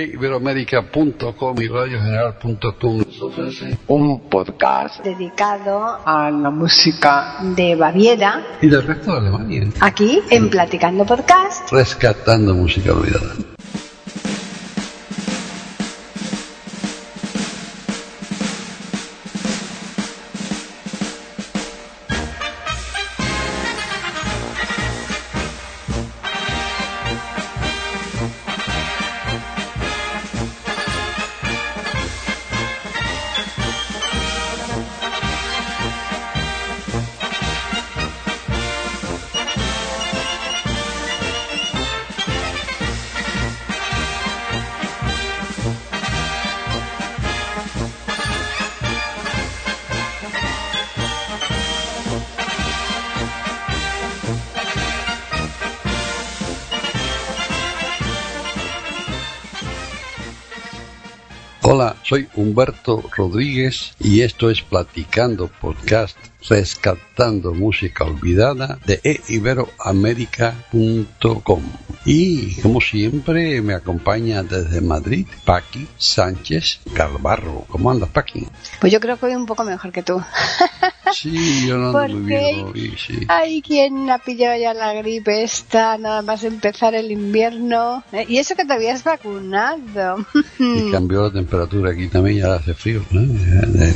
iberoamérica.com y radiogeneral.com un podcast dedicado a la música de Baviera, y del resto de Alemania, aquí en Platicando Podcast. rescatando música olvidada. Soy Humberto Rodríguez y esto es Platicando Podcast, rescatando música olvidada de eiberoamerica.com. Y como siempre me acompaña desde Madrid Paqui Sánchez Calvarro. ¿Cómo andas, Paqui? Pues yo creo que hoy un poco mejor que tú. Sí, yo no ando muy Porque bien hoy, sí. hay quien ha pillado ya la gripe esta, nada más empezar el invierno. ¿eh? Y eso que te habías vacunado. Y cambió la temperatura aquí también, ya hace frío. ¿no?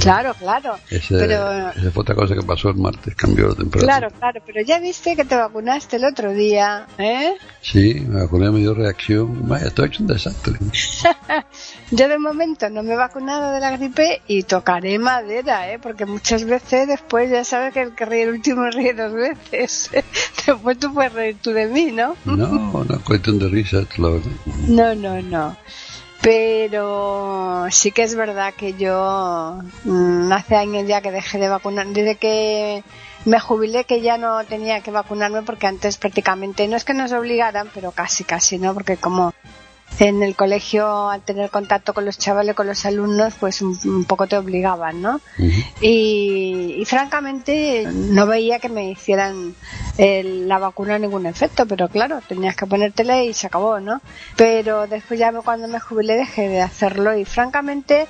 Claro, claro. Ese, Pero esa fue otra cosa que pasó el martes, cambió la temperatura. Claro, claro, pero ya viste que te vacunaste el otro día, ¿eh? Sí, me vacuné, me dio reacción. Vaya, estoy hecho un desastre. Yo de momento no me he vacunado de la gripe y tocaré madera, ¿eh? Porque muchas veces después ya sabes que el que ríe el último ríe dos veces. después tú puedes reír tú de mí, ¿no? No, no, cuestión de risa, verdad. No, no, no. Pero sí que es verdad que yo mm, hace años ya que dejé de vacunar, desde que me jubilé que ya no tenía que vacunarme porque antes prácticamente no es que nos obligaran, pero casi casi, ¿no? Porque como en el colegio al tener contacto con los chavales, con los alumnos, pues un, un poco te obligaban, ¿no? Y, y francamente no veía que me hicieran eh, la vacuna ningún efecto, pero claro, tenías que ponértela y se acabó, ¿no? Pero después ya cuando me jubilé dejé de hacerlo y francamente,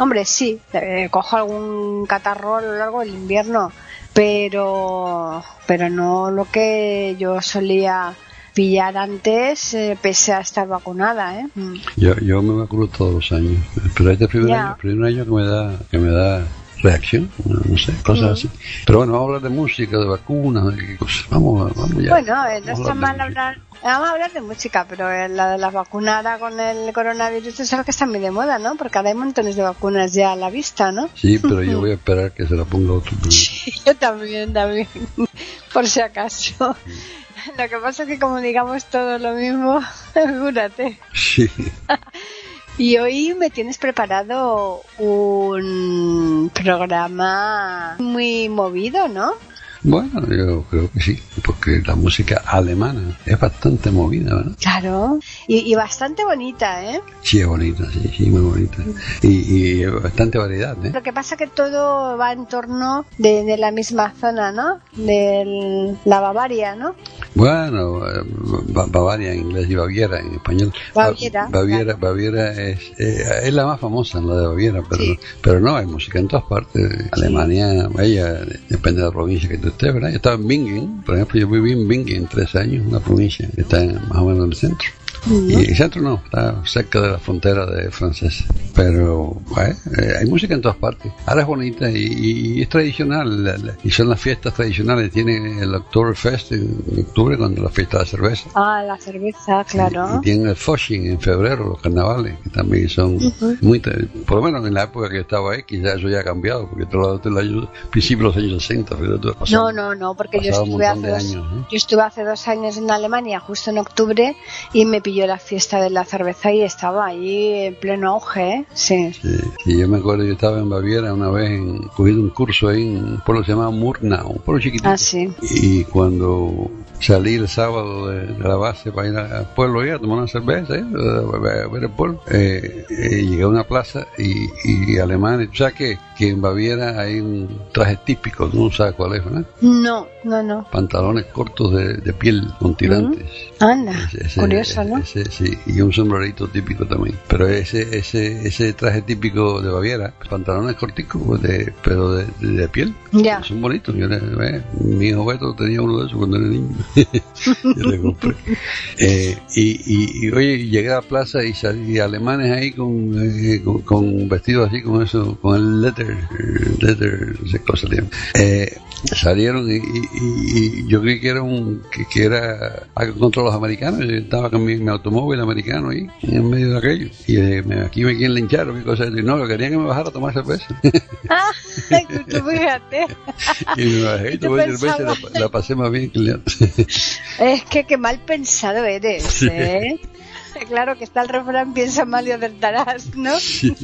hombre, sí, eh, cojo algún catarro a lo largo del invierno, pero, pero no lo que yo solía pillar antes eh, pese a estar vacunada, ¿eh? Mm. Yo, yo me vacuno todos los años, pero este primer Ya. año, el primer año que me da, que me da reacción, no, sé, cosas así. Pero bueno, vamos a hablar de música, de vacunas, de cosas. Vamos, vamos ya. Bueno, eh, no está mal hablar. Vamos a hablar de música, pero eh, la de las vacunas ahora con el coronavirus es algo que está muy de moda, ¿no? Porque ahora hay montones de vacunas ya a la vista, ¿no? Sí, pero yo voy a esperar que se la ponga otro primero. Yo también, también, por si acaso. Lo que pasa es que como digamos todo lo mismo, figúrate. Sí. Y hoy me tienes preparado un programa muy movido, ¿no? Bueno, yo creo que sí, porque la música alemana es bastante movida, ¿verdad? Claro. Y, y bastante bonita, ¿eh? Sí, es bonita, sí, sí, muy bonita. Y, y bastante variedad, ¿eh? Lo que pasa que todo va en torno de, de la misma zona, ¿no? De la Bavaria, ¿no? Bueno, eh, Ba- Bavaria en inglés y Baviera en español. Baviera, Ba- Baviera, Baviera es, eh, es la más famosa, la de Baviera, pero, pero no, hay música en todas partes. Alemania, ella, depende de la provincia que tú estaba en Bingen, por ejemplo, yo viví en Bingen tres años, una provincia que está más o menos en el centro. Y el centro no, está cerca de la frontera de francés. Pero eh, hay música en todas partes. Ahora es bonita y, y es tradicional. la- la- y son las fiestas tradicionales. Tiene el Oktoberfest en octubre, cuando la fiesta de la cerveza. Ah, la cerveza, claro. Y tienen el Fasching en febrero, los carnavales, que también son muy... tra- Por lo menos en la época que yo estaba ahí, quizás eso ya ha cambiado, porque todo el año, principios de los años 60, pero todo pasado- No, no, no, porque yo estuve, hace dos, años, ¿eh? yo estuve hace dos años en Alemania, justo en octubre, y me pilló la fiesta de la cerveza y estaba ahí en pleno auge, ¿eh? Sí. Sí, sí, yo me acuerdo, yo estaba en Baviera una vez, en, cogiendo un curso ahí en un pueblo que se llama Murnau, un pueblo chiquitito. Ah, sí. Y cuando salí el sábado de, de la base para ir al pueblo ya a tomar una cerveza, ¿eh? a ver, a ver el pueblo, eh, eh, llegué a una plaza y, y alemanes, o sea que que en Baviera hay un traje típico, no sabes cuál es, ¿verdad? No, no, no. Pantalones cortos de, de piel con tirantes. Anda, Ese- ese- curioso, ¿no? ese, sí, y un sombrerito típico también. Pero ese ese ese traje típico de Baviera, pantalones corticos, de, pero de, de- de piel, Ya. son bonitos. Yo eh, mi hijo Beto tenía uno de esos cuando era niño. Yo le compré. Eh, y, y, y, oye, llegué a la plaza y salí alemanes ahí con, eh, con, con vestidos así, con eso, con el letter, eh, no sé le llaman. Eh, salieron y, y- y- y yo creí que era un que, que era algo contra los americanos yo estaba con mi, mi automóvil americano ahí en medio de aquello y eh, me- aquí me quieren linchar o qué cosa y no lo querían que me bajara a tomar cerveza Ah, tú fíjate. y me bajé y ¿Qué te tomé cerveza la, la pasé más bien que. Es que qué mal pensado eres, Sí. Claro que está el refrán, piensa mal y acertarás, ¿no? Sí,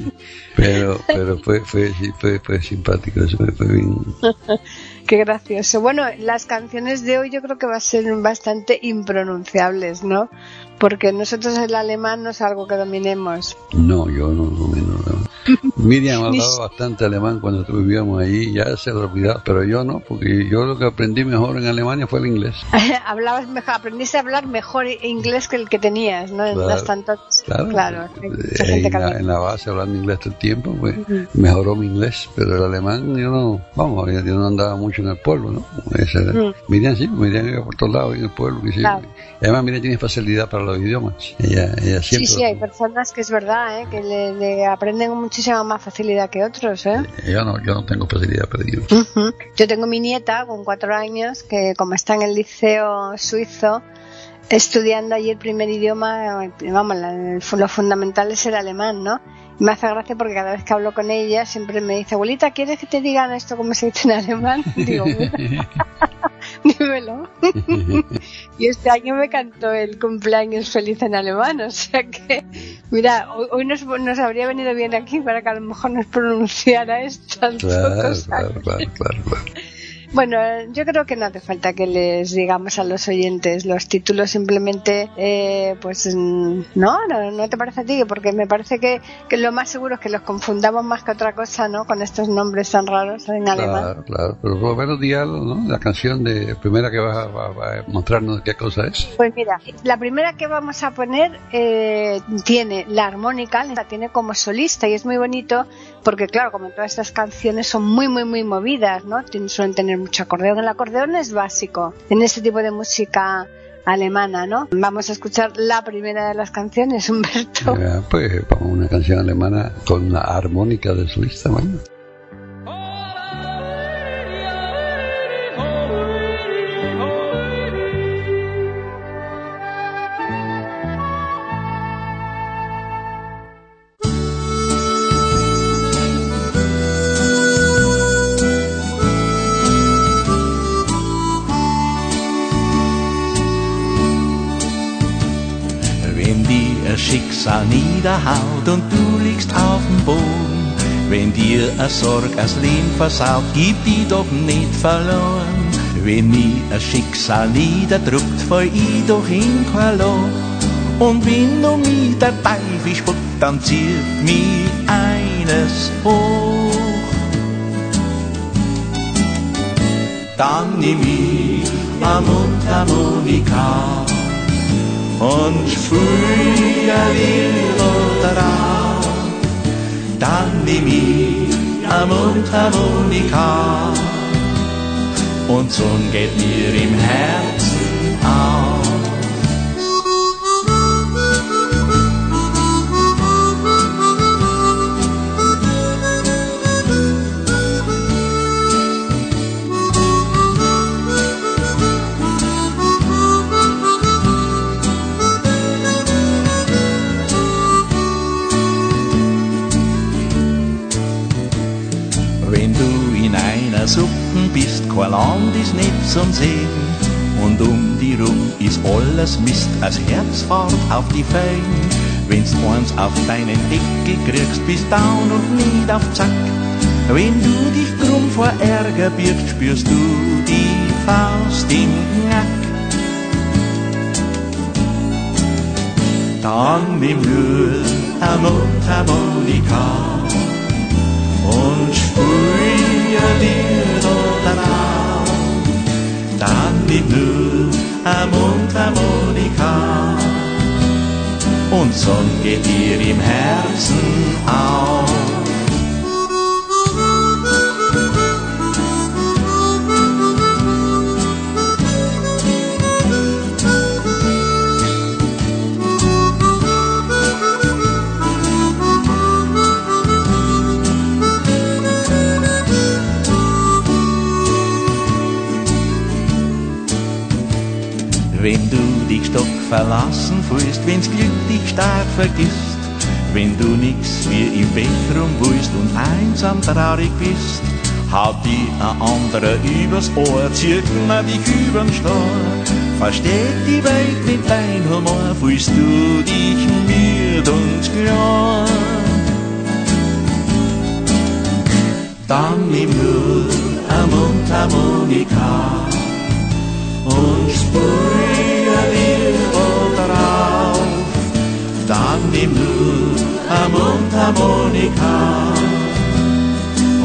pero pero fue fue fue, fue simpático eso fue, fue bien Qué gracioso. Bueno, las canciones de hoy yo creo que va a ser bastante impronunciables, ¿no? Porque nosotros el alemán no es algo que dominemos. no yo no domino no. Miriam hablaba bastante alemán cuando vivíamos allí ya se lo olvidaba pero yo no porque yo lo que aprendí mejor en Alemania fue el inglés Hablabas mejor, aprendiste a hablar mejor inglés que el que tenías, ¿no? En Claro, las tantas. Claro, Claro, Eh, en, la, en la base hablando inglés todo el tiempo, pues mejoró mi inglés, pero el alemán yo no, vamos, yo no andaba mucho en el pueblo, ¿no? Ese era- Mm. Miriam sí, Miriam iba por todos lados en el pueblo, que sí. Claro. Además Miriam tiene facilidad para los idiomas, ella, ella Sí, siempre, sí, hay personas que es verdad, ¿eh? Que le, le aprenden con muchísima más facilidad que otros, ¿eh? yo no, yo no tengo facilidad para ellos. Ujú. Yo tengo mi nieta con cuatro años que como está en el liceo suizo estudiando allí el primer idioma, vamos, la- lo fundamental es el alemán, ¿no? Y me hace gracia porque cada vez que hablo con ella siempre me dice, abuelita, ¿quieres que te digan esto como se dice en alemán? Digo, "Mira, dímelo. y este año me cantó el cumpleaños feliz en alemán, o sea que, mira, hoy, hoy nos, nos habría venido bien aquí para que a lo mejor nos pronunciara estas Claro, cosas. claro, claro, claro, claro. Bueno, yo creo que no hace falta que les digamos a los oyentes los títulos, simplemente, eh, pues, no, no, no te parece a ti, porque me parece que, que lo más seguro es que los confundamos más que otra cosa, ¿no? Con estos nombres tan raros en alemán. Claro, claro, pero por lo menos di algo, ¿no? La canción de primera que vas a, va- va a mostrarnos qué cosa es. Pues mira, la primera que vamos a poner eh, tiene la armónica, la tiene como solista y es muy bonito porque claro, como todas estas canciones son muy muy muy movidas, ¿no? Tien- Suelen tener mucho acordeón. El acordeón es básico en este tipo de música alemana, ¿no? Vamos a escuchar la primera de las canciones, Humberto. Pues vamos una canción alemana con la armónica de solista, bueno. Schicksal niederhaut und du liegst auf dem Boden, wenn dir eine Sorg das Leben versaut, gib die doch nicht verloren. Wenn mich ein Schicksal niederdrückt, fall ich doch in kein Loch. Und wenn du mich der Teufel spuckt, dann zieht mich eines hoch. Dann nimm ich am Mundharmonika und früher verrà dammi mia Mundharmonika und so geht mir im Herzen auf. Zum Sehen. Und um die rum ist alles Mist, als Herz fährt auf die Fein. Wenn's eins auf deinen Deckel kriegst, bist down und nicht auf Zack. Wenn du dich krumm vor Ärger birgst, spürst du die Faust im Knack. Dann nimm nur eine Mundharmonika und spür die Blue am Mundharmonika. Und Song geht dir im Herzen auf. Verlassen fühlst, wenn's Glück dich stark vergisst, wenn du nix wie im Bett rumwuist und einsam traurig bist, haut die ein anderer übers Ohr, zieht mir dich übern Stor. Versteht die Welt mit dein Humor, fühlst du dich müd und klar. Dann nimm nur eine Mundharmonika und sprühe Dann nimm du eine Mundharmonika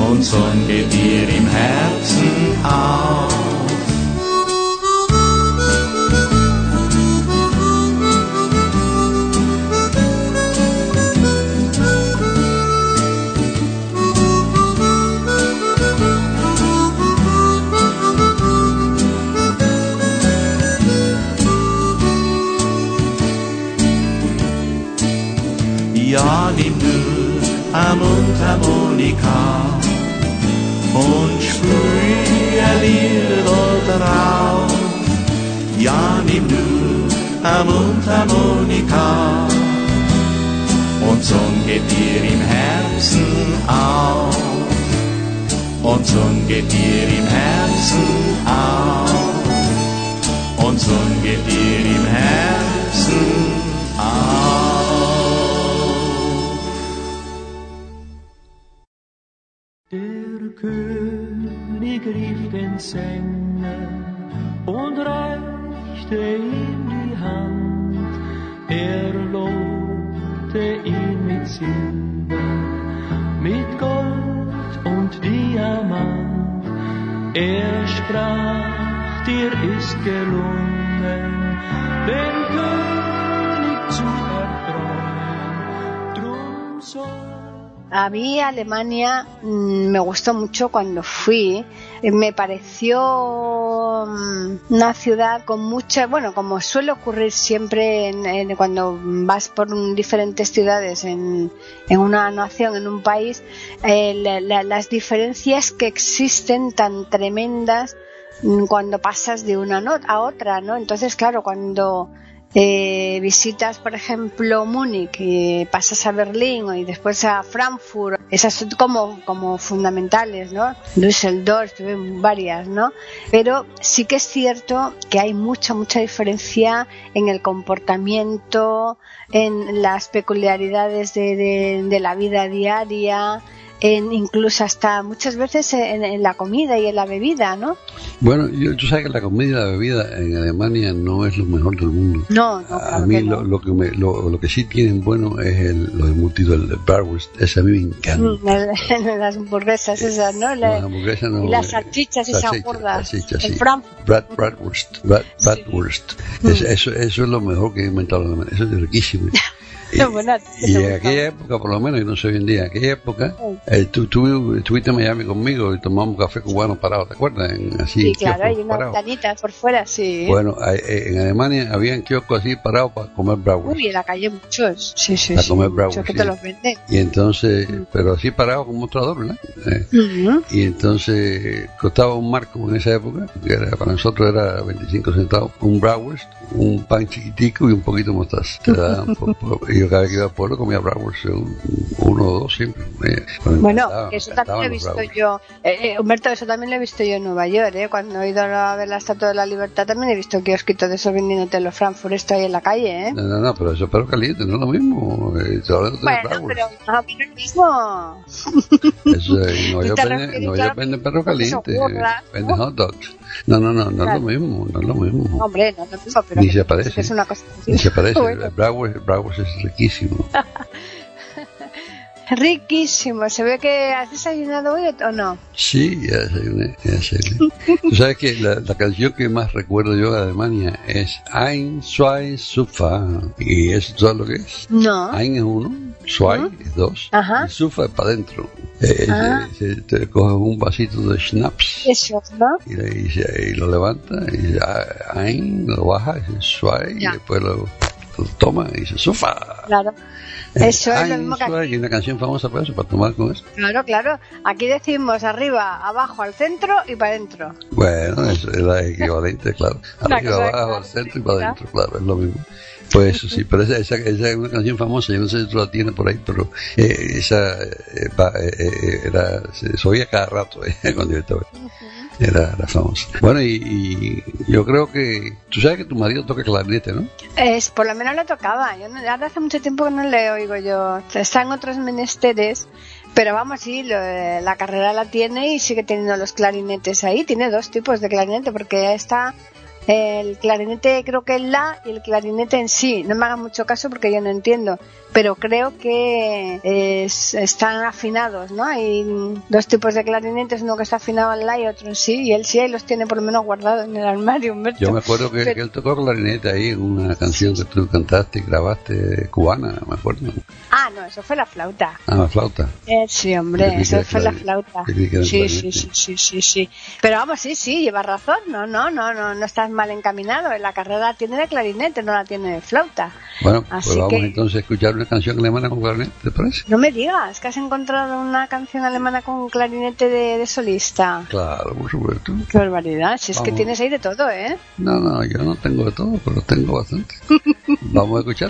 und Sonne geht dir im Herzen auf. Eine Mundharmonika und sprühe Lieder drauf. Ja, nimm du eine Mundharmonika und Sonne geht dir im Herzen auf. Und Sonne geht dir im Herzen auf. Und Sonne geht dir im Herzen auf. Den Sänger und reichte ihm die Hand. Er lobte ihn Gold und Diamant. Er sprach, dir ist gelungen, den König zu erfreuen. Drum Alemania mm, me gustó mucho cuando fui. Eh, Me pareció mm, una ciudad con mucha, bueno, como suele ocurrir siempre en- cuando vas por diferentes ciudades en, en una nación, en un país, eh, la- la- las diferencias que existen tan tremendas mm, cuando pasas de una a otra, ¿no? Entonces, claro, cuando eh, visitas, por ejemplo, Múnich pasas a Berlín y después a Frankfurt, esas son como, como fundamentales, ¿no? Düsseldorf, tuve varias, ¿no? Pero sí que es cierto que hay mucha, mucha diferencia en el comportamiento, en las peculiaridades de, de- de la vida diaria, en incluso hasta muchas veces en, en la comida y en la bebida, ¿no? Bueno, yo, tú sabes que la comida y la bebida en Alemania no es lo mejor del mundo. No, no, a claro mí que no. lo, lo que me, lo, lo que sí tienen bueno es el, lo embutido, el bratwurst. Ese a mí me encanta. Mm, el- las hamburguesas esas, ¿no? La- Las hamburguesas no, y las salchichas esas gordas. en sí. Brat, bratwurst, brat, Sí. bratwurst. Es- eso, eso es lo mejor que he inventado. Eso es riquísimo. Y te en aquella época, por lo menos, y no sé hoy en día, en aquella época, eh, tú, tú estuviste en Miami conmigo y tomamos café cubano parado, ¿te acuerdas? En, así, Sí, claro, hay unas parados. ventanitas por fuera, sí. Bueno, eh, en Alemania habían kioscos así parados para comer bratwurst. Uy, en la calle muchos. Sí, sí, Para sí. comer muchos bratwurst, que sí. te los venden. Y entonces, pero así parado con mostrador, ¿verdad? Eh, Ujú. y entonces costaba un marco en esa época, que era, para nosotros era 25 centavos, un bratwurst, un pan chiquitico y un poquito de mostaza. Te daban por- por- y yo cada vez que iba al pueblo comía bratwurst, un- uno o dos siempre. Me- me Bueno, eso también lo he visto yo. Eh, eh, Humberto, eso también lo he visto yo en Nueva York, ¿eh? Cuando he ido a ver la Estatua de la Libertad también he visto kiosquitos de esos vendiéndote los Frankfurt esto ahí en la calle, ¿eh? No, no, no, pero eso es perro caliente, no es lo mismo. Eh, Bueno, pero no, pero lo mismo. Eso, eh, en Nueva York venden, claro, York venden perro caliente, hot dogs. No, no, no, no es Claro. lo mismo, no es lo mismo. Hombre, no es lo mismo, pero Ni se parece. es una cosa. Ni se parece, Bueno. el bratwurst, el bratwurst es riquísimo. Riquísimo. ¿Se ve que has desayunado hoy o no? Sí, ya desayuné, ya desayuné. Tú sabes que la, la canción que más recuerdo yo de Alemania es Ein, zwei, Sufa. ¿Y eso todo lo que es? No. Ein es uno, zwei es dos, Ajá. y Sufa es para adentro. Eh, Ah. se- se- te coges un vasito de schnapps Eso, ¿no? y, le- y se- y lo levanta y ya, Ein, lo baja, dice zwei, y después lo toma y dice Sufa. Claro. Eh, Eso es lo mismo que aquí. y una canción famosa para eso, para tomar con eso. Claro, claro. Aquí decimos arriba, abajo, al centro y para adentro. Bueno, eso es la equivalente, claro. Arriba, abajo, claro. al centro y para adentro, claro, es lo mismo. Pues eso sí, pero esa, esa, esa es una canción famosa, yo no sé si tú la tienes por ahí, pero eh, esa eh, va, eh, eh, era, se, se oía cada rato eh, cuando yo estaba. Era, famosa. Bueno, y, y yo creo que, tú sabes que tu marido toca clarinete, ¿no? Es, por lo menos le tocaba. Yo no, hace mucho tiempo que no le oigo yo. Está en otros menesteres. Pero vamos, sí, lo- eh, la carrera la tiene y sigue teniendo los clarinetes ahí. Tiene dos tipos de clarinete porque está el clarinete creo que es la y el clarinete en sí. No me hagan mucho caso porque yo no entiendo. Pero creo que es- están afinados, ¿no? Hay dos tipos de clarinetes, uno que está afinado en la y otro en sí. Y él sí, ahí los tiene por lo menos guardados en el armario, Humberto. Yo me acuerdo que, Pero- que él tocó clarinete ahí en una canción que tú cantaste y grabaste cubana, me acuerdo. Ah, no, eso fue la flauta. Ah, la flauta. Eh, sí, hombre, eso fue la flauta. Sí, sí, sí, sí, sí, sí. Pero vamos, sí, sí, llevas razón. No, no, no, no, no mal encaminado. La carrera tiene de clarinete, no la tiene de flauta. Bueno, Así pues vamos que- entonces a escuchar una canción alemana con clarinete, ¿te parece? No me digas que has encontrado una canción alemana con clarinete de, de solista. Claro, por supuesto. Qué barbaridad. Si es que tienes ahí de todo, ¿eh? No, no, yo no tengo de todo, pero tengo bastante. Vamos a escuchar.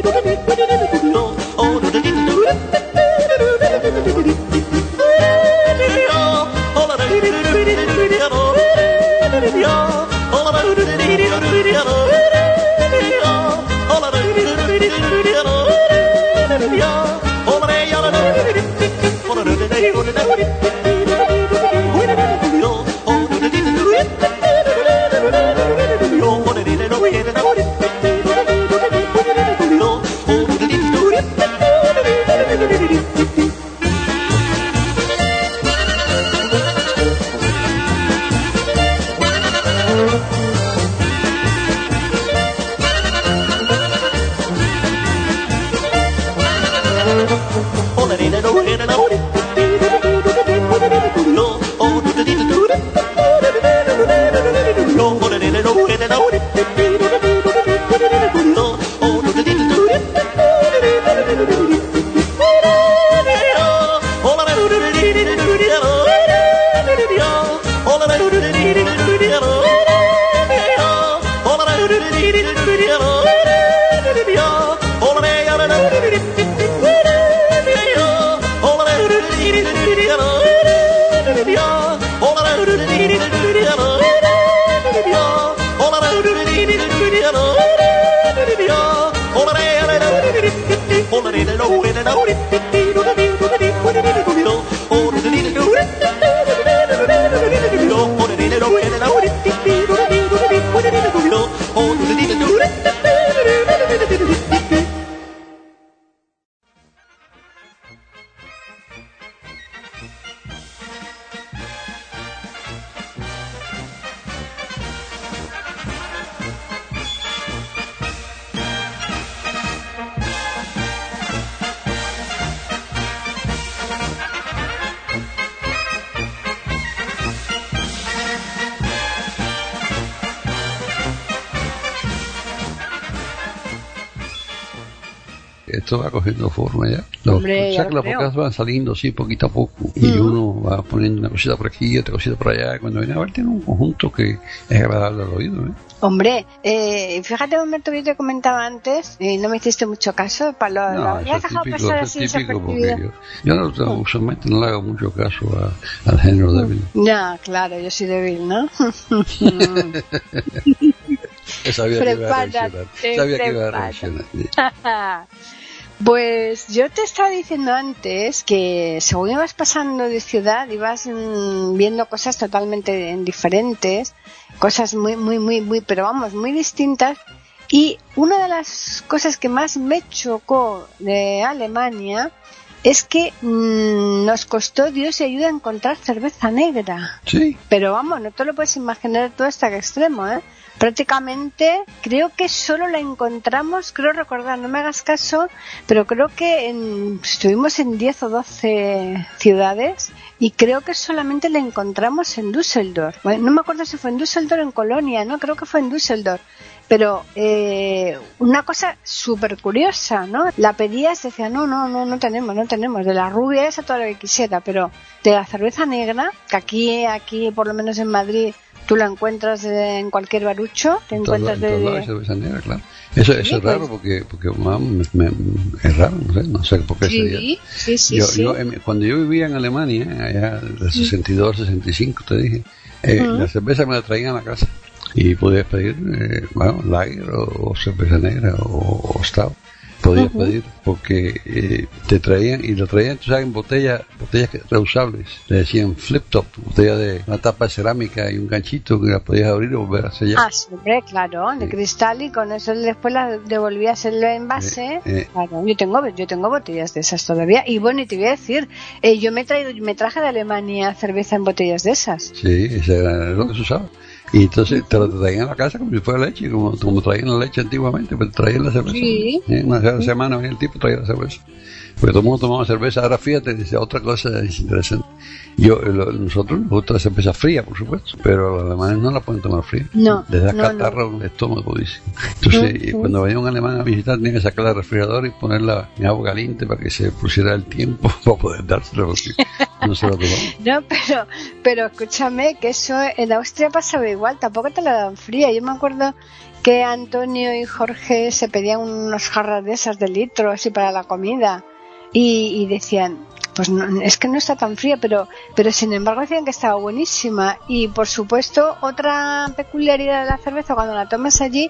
Lo creo. podcasts van saliendo así poquito a poco y uno va poniendo una cosita por aquí, otra cosita por allá. Cuando viene a ver, tiene un conjunto que es agradable al oído. ¿eh? Hombre, eh, fíjate, Humberto, yo te comentaba antes, y no me hiciste mucho caso, para lo, lo No, eso es dejado típico, pasar eso así es típico porque yo, yo no, usualmente no le hago mucho caso a- al género débil. Ya, claro, yo soy débil, ¿no? Sabía que iba a reaccionar. Sabía que iba a reaccionar. Pues yo te estaba diciendo antes que según ibas pasando de ciudad ibas mm, viendo cosas totalmente diferentes, cosas muy, muy, muy, muy, pero vamos, muy distintas. Y una de las cosas que más me chocó de Alemania es que mm, nos costó Dios y ayuda a encontrar cerveza negra. Sí, Pero vamos, no te lo puedes imaginar todo hasta que extremo, ¿eh? Prácticamente creo que solo la encontramos, creo recordar, no me hagas caso, pero creo que en- estuvimos en 10 o 12 ciudades y creo que solamente la encontramos en Düsseldorf. Bueno, no me acuerdo si fue en Düsseldorf o en Colonia, no, creo que fue en Düsseldorf. Pero eh, una cosa súper curiosa, ¿no? La pedías, decía, no, no, no, no tenemos, no tenemos. De la rubia esa todo lo que quisiera, pero de la cerveza negra, que aquí, aquí por lo menos en Madrid, tú la encuentras en cualquier barucho, te en encuentras lados- en lados de... negra, claro. Eso, eso Sí, es raro pues. porque, porque me- me- es raro, no sé, no sé por qué sería. Sí, sí, sí, yo, sí. yo, em, cuando yo vivía en Alemania, allá de 62, 65, te dije, eh, la cerveza me la traían a la casa y podías pedir, eh, bueno, lager o, o cerveza negra o, o stout. Podías pedir porque eh, te traían y lo traían, tú sabes, en botellas, botellas reusables. Le decían flip top, botella de una tapa de cerámica y un ganchito que la podías abrir y volver a sellar. Ah, sí, hombre, claro, de Sí. cristal y con eso después la devolvías el envase. Eh, eh. Claro, yo tengo, yo tengo botellas de esas todavía. Y bueno, y te voy a decir, eh, yo me he traído, me traje de Alemania cerveza en botellas de esas. Sí, ese era lo que se usaba. Y entonces te lo traían a la casa como si fuera leche, como, como traían la leche antiguamente, pero traían la cerveza. Sí. Eh, Una semana venía el tipo traía la cerveza. Porque todo el mundo tomaba cerveza. Ahora fíjate, dice otra cosa es interesante. Yo, lo- nosotros nos gusta la cerveza fría, por supuesto, pero los alemanes no la pueden tomar fría. No, Les da no, catarro en el estómago, dice. Entonces, y cuando venía un alemán a visitar, tenía que sacar el refrigerador y ponerla en agua caliente para que se pusiera el tiempo para poder dárselo, porque no se lo tomaba. No, pero, pero escúchame que eso en Austria pasaba igual, tampoco te la dan fría. Yo me acuerdo que Antonio y Jorge se pedían unos jarras de esas de litro así para la comida y, y decían, pues no, es que no está tan fría, pero, pero sin embargo decían que estaba buenísima. Y por supuesto, otra peculiaridad de la cerveza cuando la tomas allí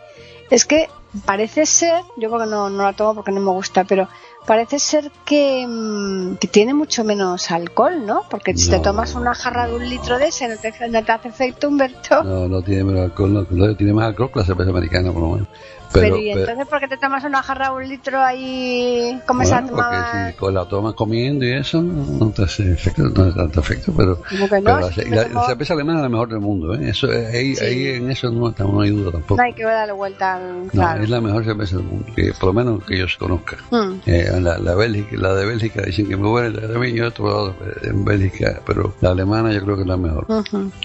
es que parece ser, yo creo que no, no la tomo porque no me gusta, pero parece ser que, mm, que tiene mucho menos alcohol, ¿no? Porque si te tomas una jarra de un litro de ese, no te, no te hace efecto, Humberto. No, no tiene menos alcohol, no, no, tiene más alcohol que la cerveza americana, por lo menos. Pero, Pero, ¿y pero- entonces por qué te tomas una jarra de un litro ahí como se bueno, la tomaba? si co- la tomas comiendo y eso, no, te hace efecto, no hace tanto efecto, pero, no, pero la, si cerveza alemana es la mejor del mundo, ¿eh? Eso, eh, ahí, Sí. ahí en eso no, no hay duda tampoco. No hay que darle vuelta, al- No, claro. es la mejor cerveza del mundo, que por lo menos que yo conozca. Mm. Eh, la, la, Bélgica, la de Bélgica dicen que es muy buena, también yo he probado en Bélgica, pero la alemana yo creo que es la mejor.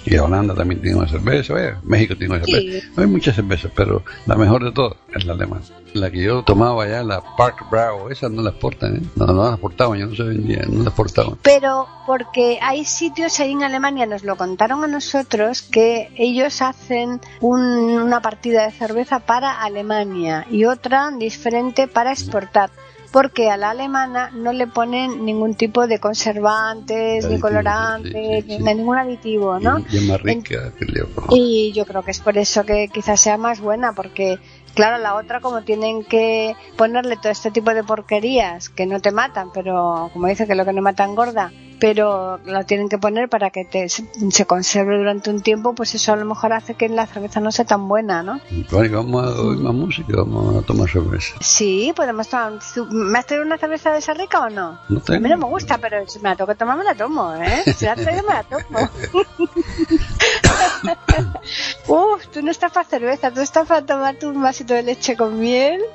Y Holanda también tiene una cerveza, eh, México tiene una Sí. cerveza. Hay muchas cervezas, pero la mejor de todas es la alemana. La que yo tomaba allá, la Park Brau, esa no la exportan, ¿eh? No, no la exportaban, yo no se vendía, no la exportaban. Pero porque hay sitios ahí en Alemania, nos lo contaron a nosotros, que ellos hacen un- una partida de cerveza para Alemania y otra diferente para exportar. Porque a la alemana no le ponen ningún tipo de conservantes, ni Aditivo, colorantes, sí, sí, ni sí. de ningún aditivo, ¿no? Y, es más rica el Y yo creo que es por eso que quizás sea más buena, porque claro, la otra como tienen que ponerle todo este tipo de porquerías que no te matan, pero como dice que lo que no mata engorda, pero lo tienen que poner para que te, se, se conserve durante un tiempo, pues eso a lo mejor hace que la cerveza no sea tan buena, ¿no? Bueno, vamos a oír más música, vamos a tomar cerveza. Sí, podemos tomar. ¿Me has traído una cerveza de esa rica o no? No A tengo. mí no me gusta, pero si me la tengo que tomar, me la tomo, ¿eh? Si la traído, me la tomo. cerveza, tú estás para tomarte un vasito de leche con miel.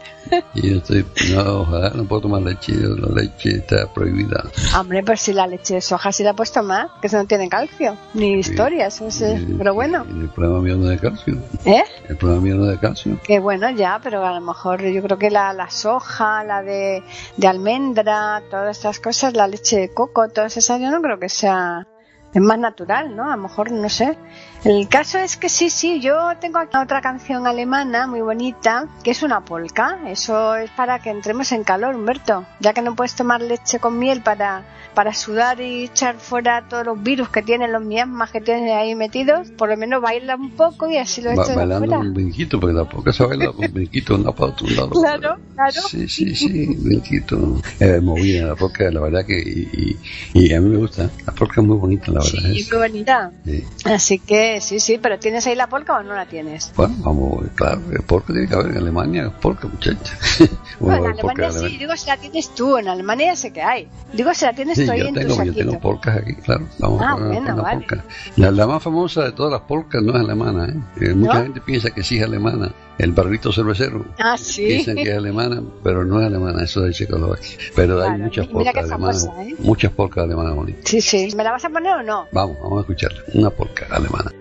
Y yo estoy, no, ojalá no puedo tomar leche, la leche está prohibida. Hombre, pues si la leche de soja sí la puedes tomar, que eso no tiene calcio, ni historias, es- Y- pero bueno, y el problema mío no es de calcio. ¿eh? El problema mío no es de calcio. Que bueno, ya, pero a lo mejor yo creo que la, la soja, la de, de almendra, todas estas cosas, la leche de coco, todas esas, yo no creo que sea. Es más natural, ¿no? A lo mejor, no sé. El caso es que sí, sí, yo tengo aquí otra canción alemana muy bonita, que es una polka. Eso es para que entremos en calor, Humberto. Ya que no puedes tomar leche con miel para, para sudar y echar fuera todos los virus que tienen, los miasmas que tienes ahí metidos, por lo menos baila un poco y así lo Ba- echas bailando fuera. un brinquito, porque tampoco se baila con brinquito un lado para otro lado. Claro, claro. Sí, sí, sí, brinquito. Eh, movida la porca, la verdad que. Y, y, y a mí me gusta. La porca es muy bonita, la verdad. Sí, es. qué bonita. Sí. Así que sí, sí, pero ¿tienes ahí la polka o no la tienes? Bueno, vamos, claro, el porca tiene que haber en Alemania, es porca, muchacha. Bueno, en Alemania sí, alemana. digo si la tienes tú, en Alemania ya sé que hay. Digo si la tienes Sí, tú ahí yo en tu tengo, yo saquito. tengo polcas aquí, claro. Vamos Ah, a bueno, una vale. polca. La, la más famosa de todas las polcas no es alemana, ¿eh? Eh, mucha ¿No? gente piensa que sí es alemana. El barrito cervecero. Ah, sí. Dicen que es alemana, pero no es alemana, eso es de Checoslovaquia. Pero hay Claro, muchas mira polcas alemanas. famosa, ¿eh? Muchas polcas alemanas bonitas. Sí, sí. ¿Me la vas a poner o no? Vamos, vamos a escucharla. Una polca alemana.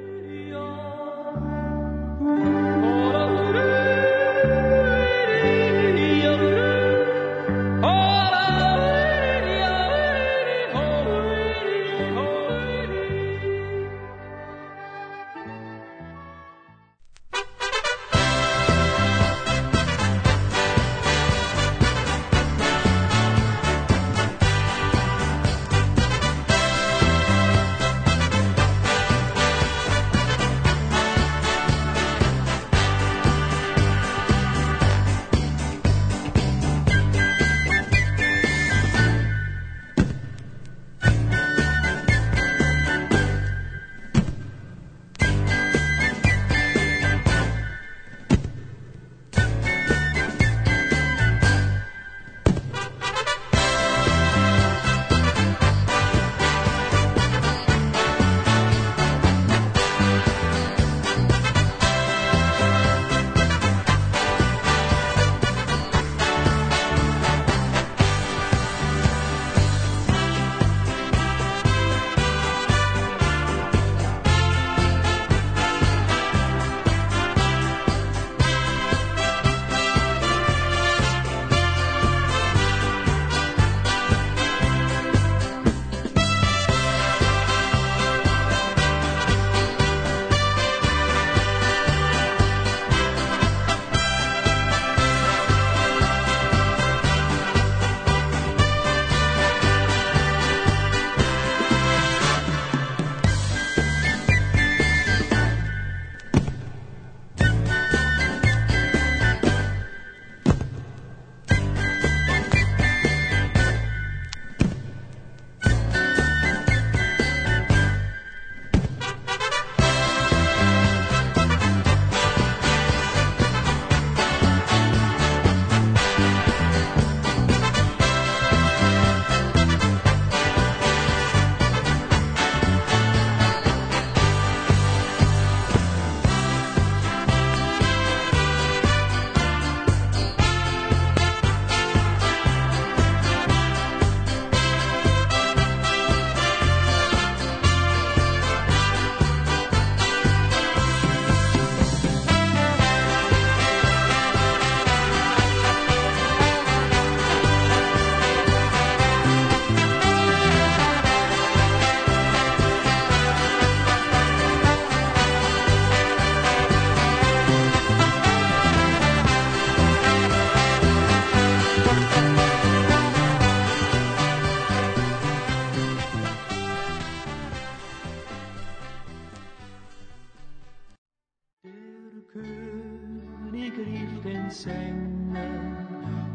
König rief den Sänger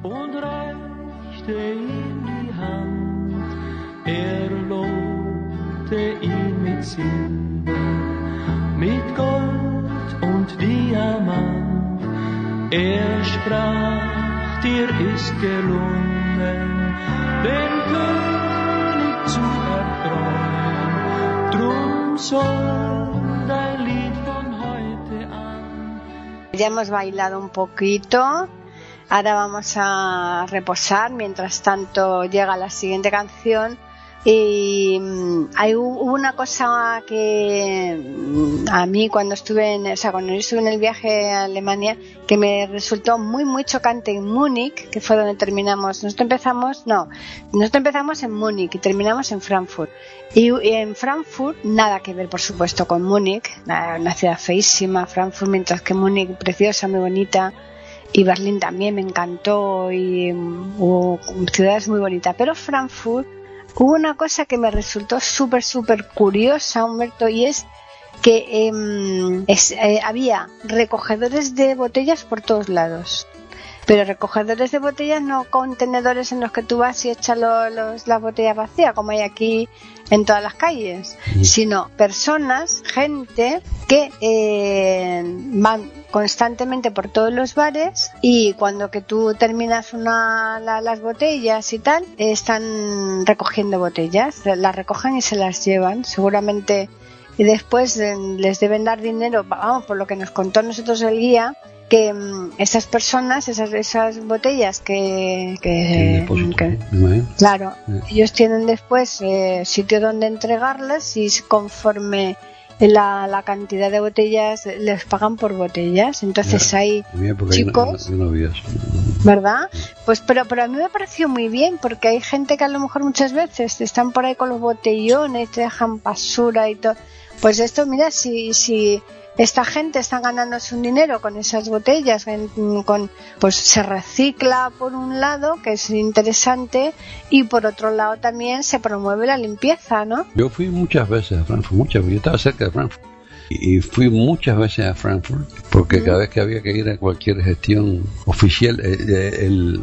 und reichte ihm die Hand. Er lobte ihn mit Silber, mit Gold und Diamant. Er sprach, dir ist gelungen, den König zu erfreuen. Drum soll Ya hemos bailado un poquito. Ahora vamos a reposar. Mientras tanto llega la siguiente canción. Y mm, hay hubo una cosa que mm, a mí cuando estuve en, o sea, cuando estuve en el viaje a Alemania, que me resultó muy muy chocante en Múnich, que fue donde terminamos. Nosotros empezamos, no, nosotros empezamos en Múnich y terminamos en Frankfurt. Y, y en Frankfurt nada que ver, por supuesto, con Múnich, una, una ciudad feísima, Frankfurt, mientras que Múnich preciosa, muy bonita. Y Berlín también me encantó y mm, hubo ciudades muy bonitas. Pero Frankfurt hubo una cosa que me resultó súper, súper curiosa, Humberto, y es que em, es- eh, había recogedores de botellas por todos lados. Pero recogedores de botellas no contenedores en los que tú vas y echas lo- los- las botellas vacías, como hay aquí en todas las calles, sino personas, gente que eh, van constantemente por todos los bares y cuando que tú terminas una, la- las botellas y tal, están recogiendo botellas, las recogen y se las llevan, seguramente. Y después eh, les deben dar dinero, vamos, por lo que nos contó nosotros el guía, que mm, esas personas, esas, esas botellas que, Tiene que, depósito, que- me imagino. Claro, ellos tienen después eh, sitio donde entregarlas y conforme la, la cantidad de botellas les pagan por botellas. Entonces Ya. hay no- chicos, no. ¿verdad? Pues pero, pero a mí me pareció muy bien porque hay gente que a lo mejor muchas veces están por ahí con los botellones, te dejan basura y todo. Pues esto, mira, si, si esta gente está ganándose un dinero con esas botellas, pues se recicla por un lado, que es interesante, y por otro lado también se promueve la limpieza, ¿no? Yo fui muchas veces a Frankfurt, muchas veces. Yo estaba cerca de Frankfurt. Y fui muchas veces a Frankfurt, porque cada vez que había que ir a cualquier gestión oficial, eh, eh, el,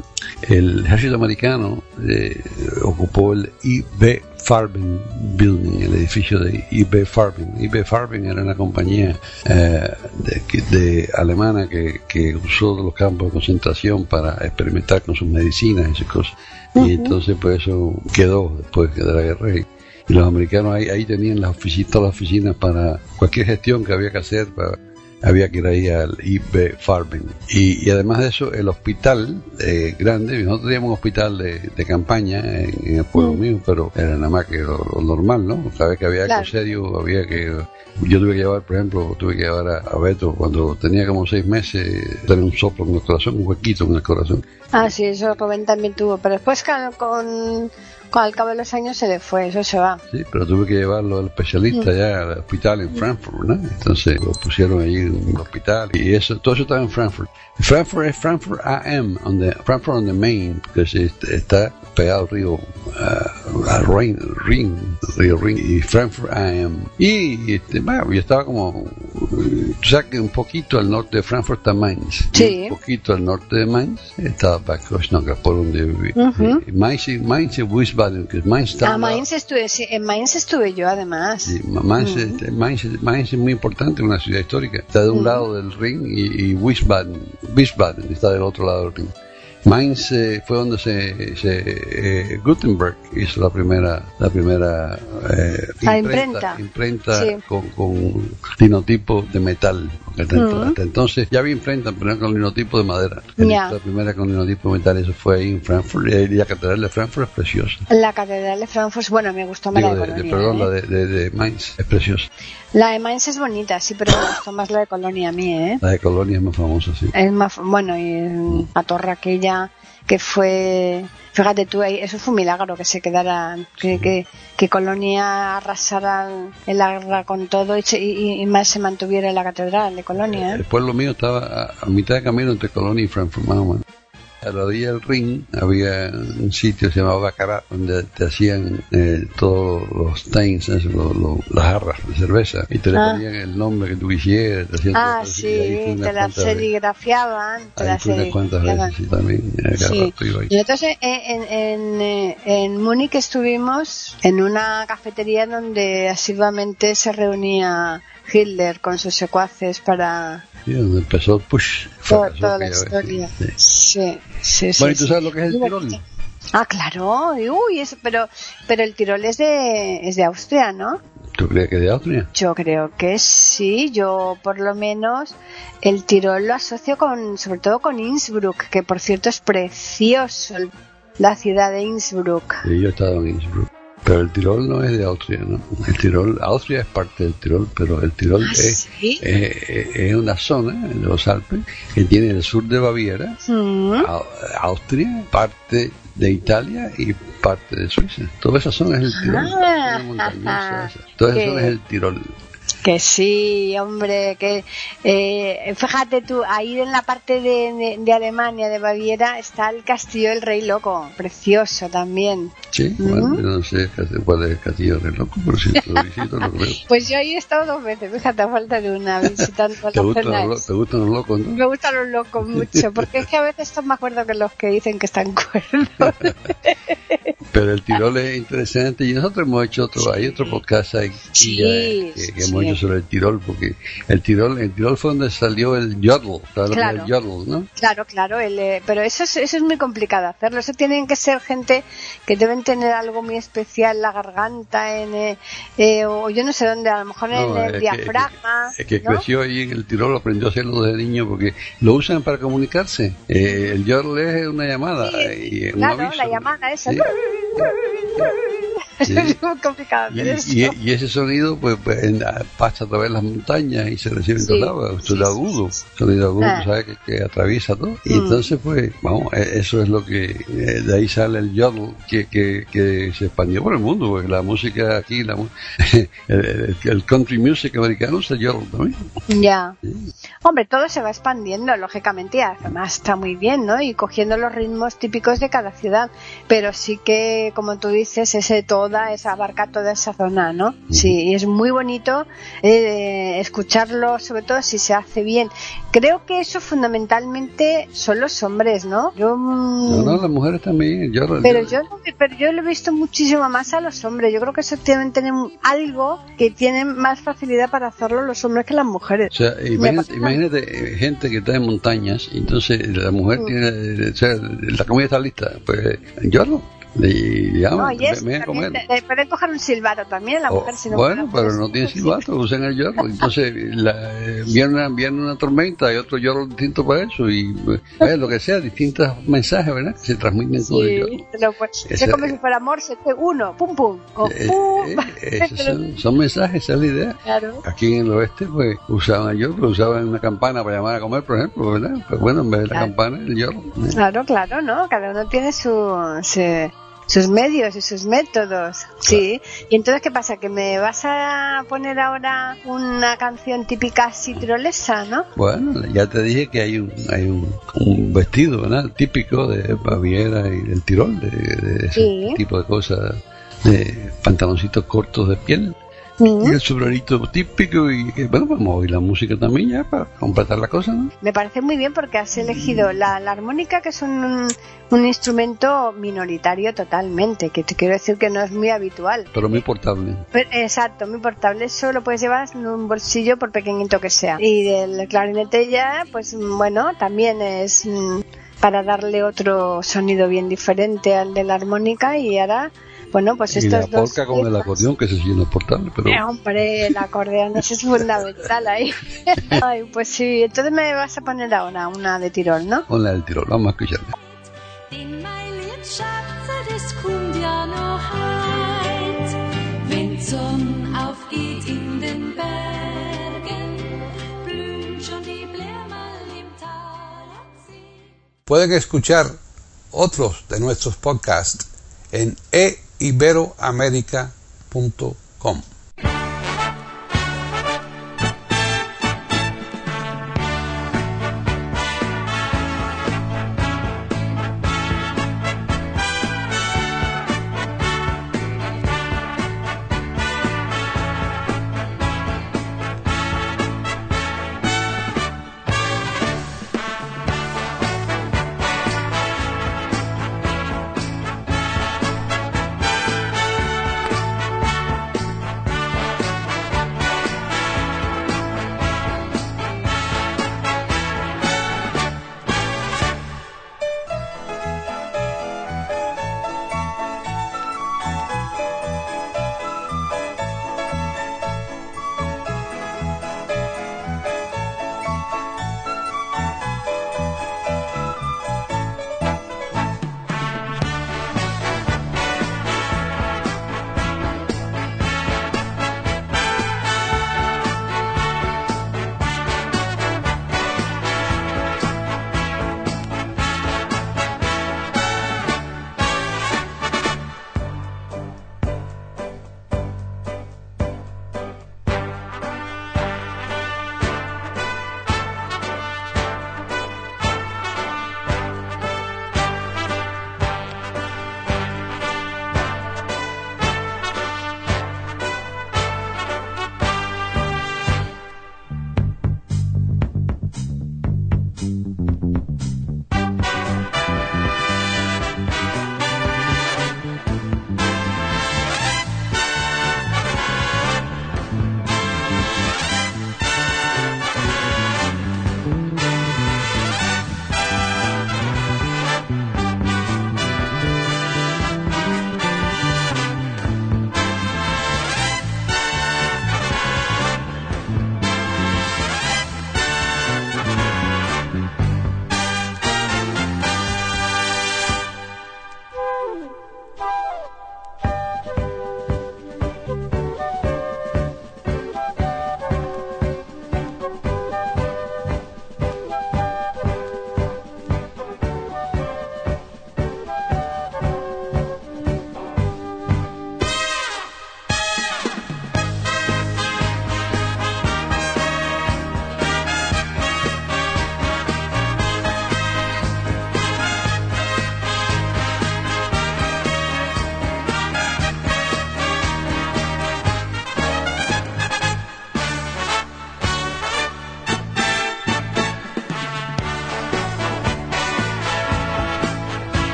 el ejército americano eh, ocupó el IB Farben Building, el edificio de IB Farben. IB Farben era una compañía eh, de, de alemana que, que usó los campos de concentración para experimentar con sus medicinas y sus cosas. Y entonces pues eso quedó después de la guerra. Y, los americanos ahí, ahí tenían las oficinas, todas las oficinas para cualquier gestión que había que hacer, para- había que ir ahí al IB Farben. Y, y además de eso, el hospital eh, grande, nosotros teníamos un hospital de, de campaña en, en el pueblo mío, pero era nada más que lo, lo normal, ¿no? Cada vez que había Claro. algo serio, había que... Yo tuve que llevar, por ejemplo, tuve que llevar a, a Beto cuando tenía como seis meses, tener un soplo en el corazón, un huequito en el corazón. Ah, sí, eso Rubén también tuvo, pero después con al cabo de los años se le fue, eso se va. Sí, pero tuve que llevarlo al especialista ya al hospital en Frankfurt, ¿no? Entonces lo pusieron allí en un hospital y eso, todo eso estaba en Frankfurt. Frankfurt es Frankfurt AM, on the, Frankfurt on the Main, que se- está pegado al río uh, al río y Frankfurt AM. Y este, bueno, yo estaba como, tú sabes que un poquito al norte de Frankfurt está Mainz. Sí. Un poquito al norte de Mainz estaba Bad por donde viví. Ujú. Y Mainz, Mainz y Wiesbaden, que Mainz está A al lado- Mainz estuve, sí, en Mainz estuve yo además. Sí, Mainz, Mainz, Mainz es muy importante, una ciudad histórica. Está de un lado del Rin y, y Wiesbaden, Wiesbaden está del otro lado del Rin. Mainz eh, fue donde se, se eh, Gutenberg hizo la primera la primera eh, La imprenta. imprenta Sí. con, con linotipo de metal. Hasta, Ujú. hasta entonces ya había imprenta, pero con linotipo de madera. Ya. La primera con linotipo de metal, eso fue ahí en Frankfurt. Y la catedral de Frankfurt es preciosa. La catedral de Frankfurt, bueno, me gustó más Digo, la de de, de- Colonia. perdón, ¿eh? la de, Mainz es preciosa. La de Mainz es bonita, sí, pero me gustó más la de Colonia a mí, ¿eh? La de Colonia es más famosa, sí. Es más, bueno, y mm, la torre aquella que fue, fíjate tú, eso fue un milagro que se quedara, que, que, que Colonia arrasara en la guerra con todo y, se- y- y más se mantuviera en la catedral de Colonia, El ¿eh? pueblo mío estaba a, a mitad de camino entre Colonia y Frankfurt, más o menos. A la orilla del Rin había un sitio que se llamaba Bacarat, donde te hacían eh, todos los eso, lo- lo- las jarras de cerveza, y te le Ah. ponían el nombre que tú quisieras. Te hacían Ah, sí, te la serigrafiaban, te la cuantas veces, sí, también. eh, Sí. Y entonces en, en, en, eh, en Múnich estuvimos en una cafetería donde asiduamente se reunía Hitler con sus secuaces para Sí, donde empezó el push. Toda la historia. sí. Sí, sí. Bueno, ¿y tú sabes lo que es el Tirol? Ah, claro. Uy, es- pero, pero el Tirol es de, es de Austria, ¿no? ¿Tú crees que es de Austria? Yo creo que sí, yo por lo menos el Tirol lo asocio con, sobre todo con Innsbruck, que por cierto es precioso la ciudad de Innsbruck. Sí, yo he estado en Innsbruck. Pero el Tirol no es de Austria, ¿no? El Tirol, Austria es parte del Tirol, pero el Tirol ¿Ah, es, sí? es, es una zona de los Alpes que tiene el sur de Baviera, Mm, Au- Austria, parte de Italia y parte de Suiza. Toda esa zona es el Tirol. Ah. Toda esa zona es el Tirol. Que sí, hombre, que eh, fíjate tú, ahí en la parte de, de- de Alemania, de Baviera, está el castillo del Rey Loco, precioso también. Sí, bueno, yo no sé cuál es el castillo de loco, pero si lo visito lo creo. Pues yo ahí he estado dos veces, fíjate, a falta de una, visitando ¿Te las gustan, los, lo- ¿Te gustan los locos, no? Me gustan los locos mucho, porque es que a veces son más cuerdos que los que dicen que están cuerdos. Pero el Tirol es interesante y nosotros hemos hecho otro, hay otro podcast ahí Sí, ya, que, que sí. hemos hecho sobre el Tirol, porque el Tirol, el Tirol fue donde salió el yodel, ¿sabes lo que Claro. el yodel, no? Claro, claro, el, eh, pero eso es, eso es muy complicado hacerlo. Eso tienen que ser gente que deben tener algo muy especial en la garganta, en, eh, eh, o yo no sé dónde, a lo mejor No, en el que- diafragma. Es que ¿no? creció ahí en el Tirol, aprendió a hacerlo desde niño porque lo usan para comunicarse. Eh, el yodel es una llamada y un Claro, aviso. la llamada esa. Sí. Sí. es muy complicado Y, y- y ese sonido pues, pues, en- pasa a través de las montañas y se recibe en Sí, todos lados, sonido sí, sí, agudo, sonido agudo, Ah. ¿sabes? Que, que atraviesa todo. Y Mm. entonces pues, vamos, eh, eso es lo que, eh, de ahí sale el yodel que, que, que se expandió por el mundo, porque la música aquí, la, el, el- country music americano es el yodel también. Ya. Hombre, todo se va expandiendo, lógicamente, y además está muy bien, ¿no? Y cogiendo los ritmos típicos de cada ciudad. Pero sí que, como tú dices, ese toda, esa abarca toda esa zona, ¿no? Sí, y es muy bonito eh, escucharlo, sobre todo si se hace bien. Creo que eso fundamentalmente son los hombres, ¿no? Yo, mm, No, no, las mujeres también, yodel. pero yo, pero yo lo he visto muchísimo más a los hombres. Yo creo que eso deben tener algo que tienen más facilidad para hacerlo los hombres que las mujeres. O sea, imagínate, eh, gente que está en montañas, y entonces la mujer Mm. tiene, eh, o sea, la comida está lista, pues yo no, le llama, No, y eso, a comer. te- te pueden coger un silbato también, la O- mujer si no bueno, pero no tiene silbato, usan el yorro. Entonces, la, eh, viene, una, viene una tormenta, hay otro yorro distinto para eso, y eh, lo que sea, distintos mensajes, ¿verdad? Que se transmiten con el yorro. lo Esa- es como si fuera amor, se te uno, pum pum, o Eh, pum. eh, esos son, son mensajes, esa es la idea. Claro. Aquí en el oeste, pues, usaban el yorro, usaban una campana para llamar a comer, por ejemplo, ¿verdad? Pues bueno, en vez de la Claro. campana, el yorro. ¿eh? Claro, claro, ¿no? Cada uno tiene su, su- sus medios y sus métodos. Sí. Y entonces, ¿qué pasa? ¿Que me vas a poner ahora una canción típica así tirolesa, no? Bueno, ya te dije que hay un, hay un, un vestido típico de Baviera y del Tirol, de, de ese Sí. tipo de cosas, de pantaloncitos cortos de piel. Mm. Y el sombrerito típico y que, bueno, vamos a oír la música también ya para completar la cosa, ¿no? Me parece muy bien porque has elegido la, la armónica, que es un, un instrumento minoritario totalmente, que te quiero decir que no es muy habitual. Pero muy portable. Pero- exacto, muy portable. Eso lo puedes llevar en un bolsillo por pequeñito que sea. Y del clarinete ya, pues bueno, también es mm, para darle otro sonido bien diferente al de la armónica y ahora, bueno, pues y la estos dos... polca con el acordeón, que ese sí no es portable, pero Eh, hombre, el acordeón eso es fundamental ahí. Ay, pues sí, entonces me vas a poner ahora una de tirón, ¿no? con la del Tirol, vamos a escucharla. Pueden escuchar otros de nuestros podcasts en eiberoamerica.com. Ha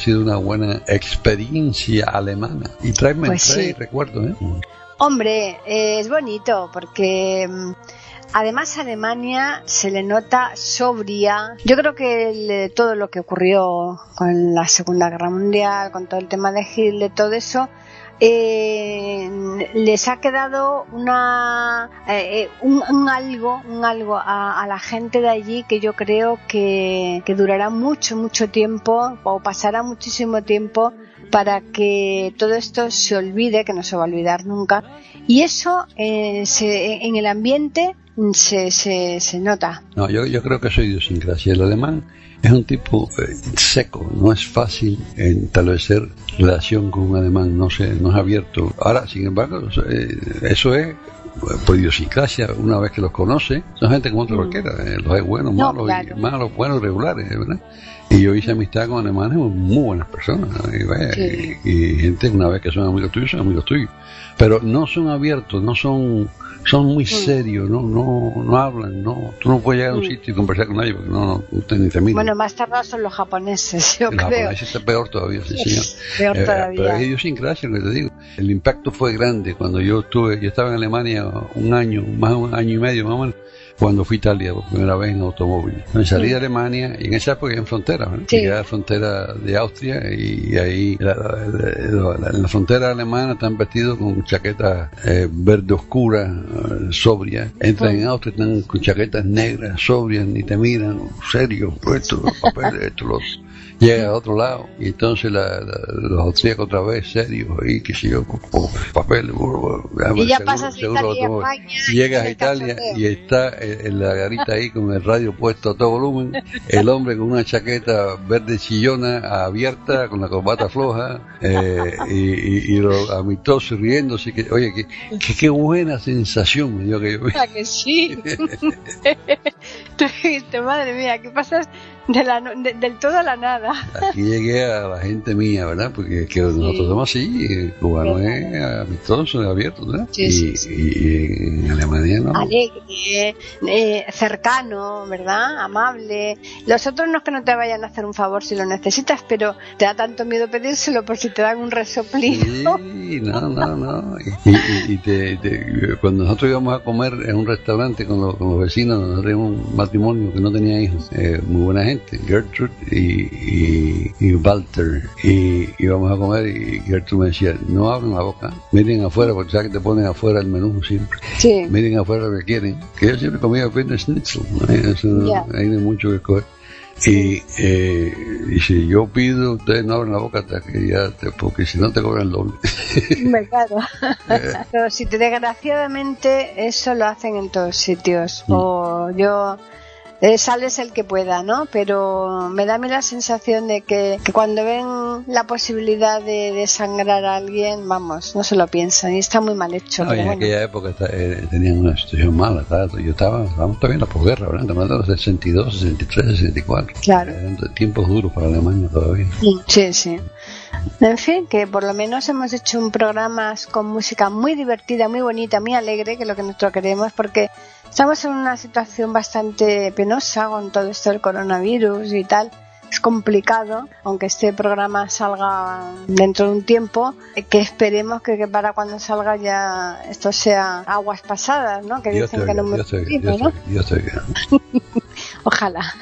sido una buena experiencia alemana. Y tráeme, Pues trae sí. recuerdos, ¿eh? Hombre, eh, es bonito porque mm, además a Alemania se le nota sobria. Yo creo que el- todo lo que ocurrió con la Segunda Guerra Mundial, con todo el tema de Hitler, todo eso, eh, les ha quedado una eh, eh, un, un algo un algo a, a la gente de allí que yo creo que, que durará mucho mucho tiempo o pasará muchísimo tiempo para que todo esto se olvide que no se va a olvidar nunca y eso eh, se- en el ambiente mm, se, se, se nota No, yo, yo creo que soy idiosincrasia. El alemán es un tipo eh, seco, no es fácil establecer relación con un alemán, no, se, no es abierto. Ahora, sin embargo, eh, eso es eh, por idiosincrasia, una vez que los conoce, son gente como otra cualquiera, eh, los hay buenos, Mm. No, malos, claro. y, malos, buenos, regulares, ¿verdad? Y yo hice amistad con alemanes muy buenas personas, y, vaya, Sí. y- y gente una vez que son amigos tuyos, son amigos tuyos. Pero no son abiertos, no son son muy serios, no, no, no hablan, no, tú no puedes llegar a un Mm. sitio y conversar con nadie porque no, no, te ni te miran. bueno más tardados son los japoneses yo Los creo japoneses está peor todavía, sí, señor. peor Eh, todavía Pero es idiosincrasia lo que te digo. El impacto fue grande cuando yo estuve, yo estaba en Alemania un año, más de un año y medio más o menos, cuando fui a Italia por primera vez en automóvil. Entonces salí de Alemania y en esa época en frontera, ¿no? Sí. A la frontera de Austria y ahí la- la- la- la- en la frontera alemana están vestidos con chaquetas eh, verde oscura, eh, sobria. Entran en Austria están con chaquetas negras, sobrias, ni te miran, serio, esto, los papeles, esto, los llega a otro lado y entonces la, la- los austríacos otra vez serios ahí que sé yo con, papeles Y ya pasas a Italia y España, y llegas a Italia y está en la garita ahí con el radio puesto a todo volumen el hombre con una chaqueta verde chillona abierta con la corbata floja eh, y, y, y los amistosos riéndose que oye que, que qué buena sensación me dio que yo ¿A que sí? Madre mía, ¿qué pasas de la de- del todo a la nada? Aquí llegué a la gente mía, ¿verdad? Porque que nosotros somos así, el cubano es amistoso, es abierto, ¿verdad? Sí, y, sí, sí. y en Alemania no. Alegre, eh, cercano, ¿verdad? Amable. Los otros no es que no te vayan a hacer un favor si lo necesitas, pero te da tanto miedo pedírselo por si te dan un resoplido. Sí, no, no, no. Y, y- y te- te- cuando nosotros íbamos a comer en un restaurante con los, con los vecinos, nosotros un matrimonio que no tenía hijos, eh, muy buena gente, Gertrude y, y, y Walter. Y íbamos a comer y Gertrude me decía, no abran la boca, miren afuera, porque sabes que te ponen afuera el menú siempre. Sí. Miren afuera lo que quieren. Que yo siempre comía pena schnitzel, ¿no? Eso ahí no hay mucho que coger. Y, eh, si yo pido, ustedes no abren la boca hasta que ya, te- porque si no te cobran el doble. Me claro. Pero si te desgraciadamente eso lo hacen en todos sitios. O yo eh, sales el que pueda, ¿no? Pero me da a mí la sensación de que, que cuando ven la posibilidad de, de sangrar a alguien, vamos, no se lo piensan y está muy mal hecho. No, y en bueno. aquella época eh, tenían una situación mala. estaba- yo estaba, estábamos todavía en la posguerra, ¿verdad? Estamos hablando de los 62, 63, 64. Claro. Eran tiempos duros para Alemania todavía. Sí, sí. En fin, que por lo menos hemos hecho un programa con música muy divertida, muy bonita, muy alegre, que es lo que nosotros queremos, porque estamos en una situación bastante penosa con todo esto del coronavirus y tal. Es complicado, aunque este programa salga dentro de un tiempo, que esperemos que, que para cuando salga ya esto sea aguas pasadas, ¿no? Que te dicen que no oiga. Ojalá.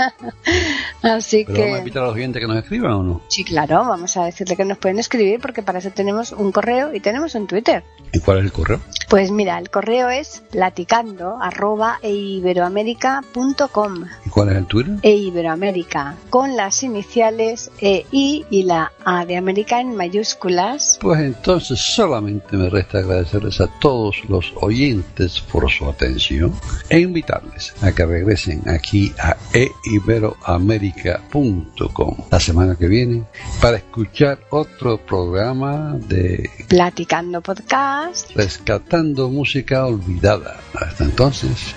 Así Pero vamos a que... invitar a los oyentes que nos escriban o no. Sí, claro, vamos a decirle que nos pueden escribir porque para eso tenemos un correo y tenemos un Twitter. ¿Y cuál es el correo? Pues mira, el correo es platicando arroba eiberoamerica.com ¿Y cuál es el Twitter? e Iberoamérica con las iniciales EI y la A de América en mayúsculas. Pues entonces solamente me resta agradecerles a todos los oyentes por su atención e invitarles a que regresen aquí a eiberoamerica.com la semana que viene para escuchar otro programa de Platicando podcast. Rescatando Música Olvidada. Hasta entonces,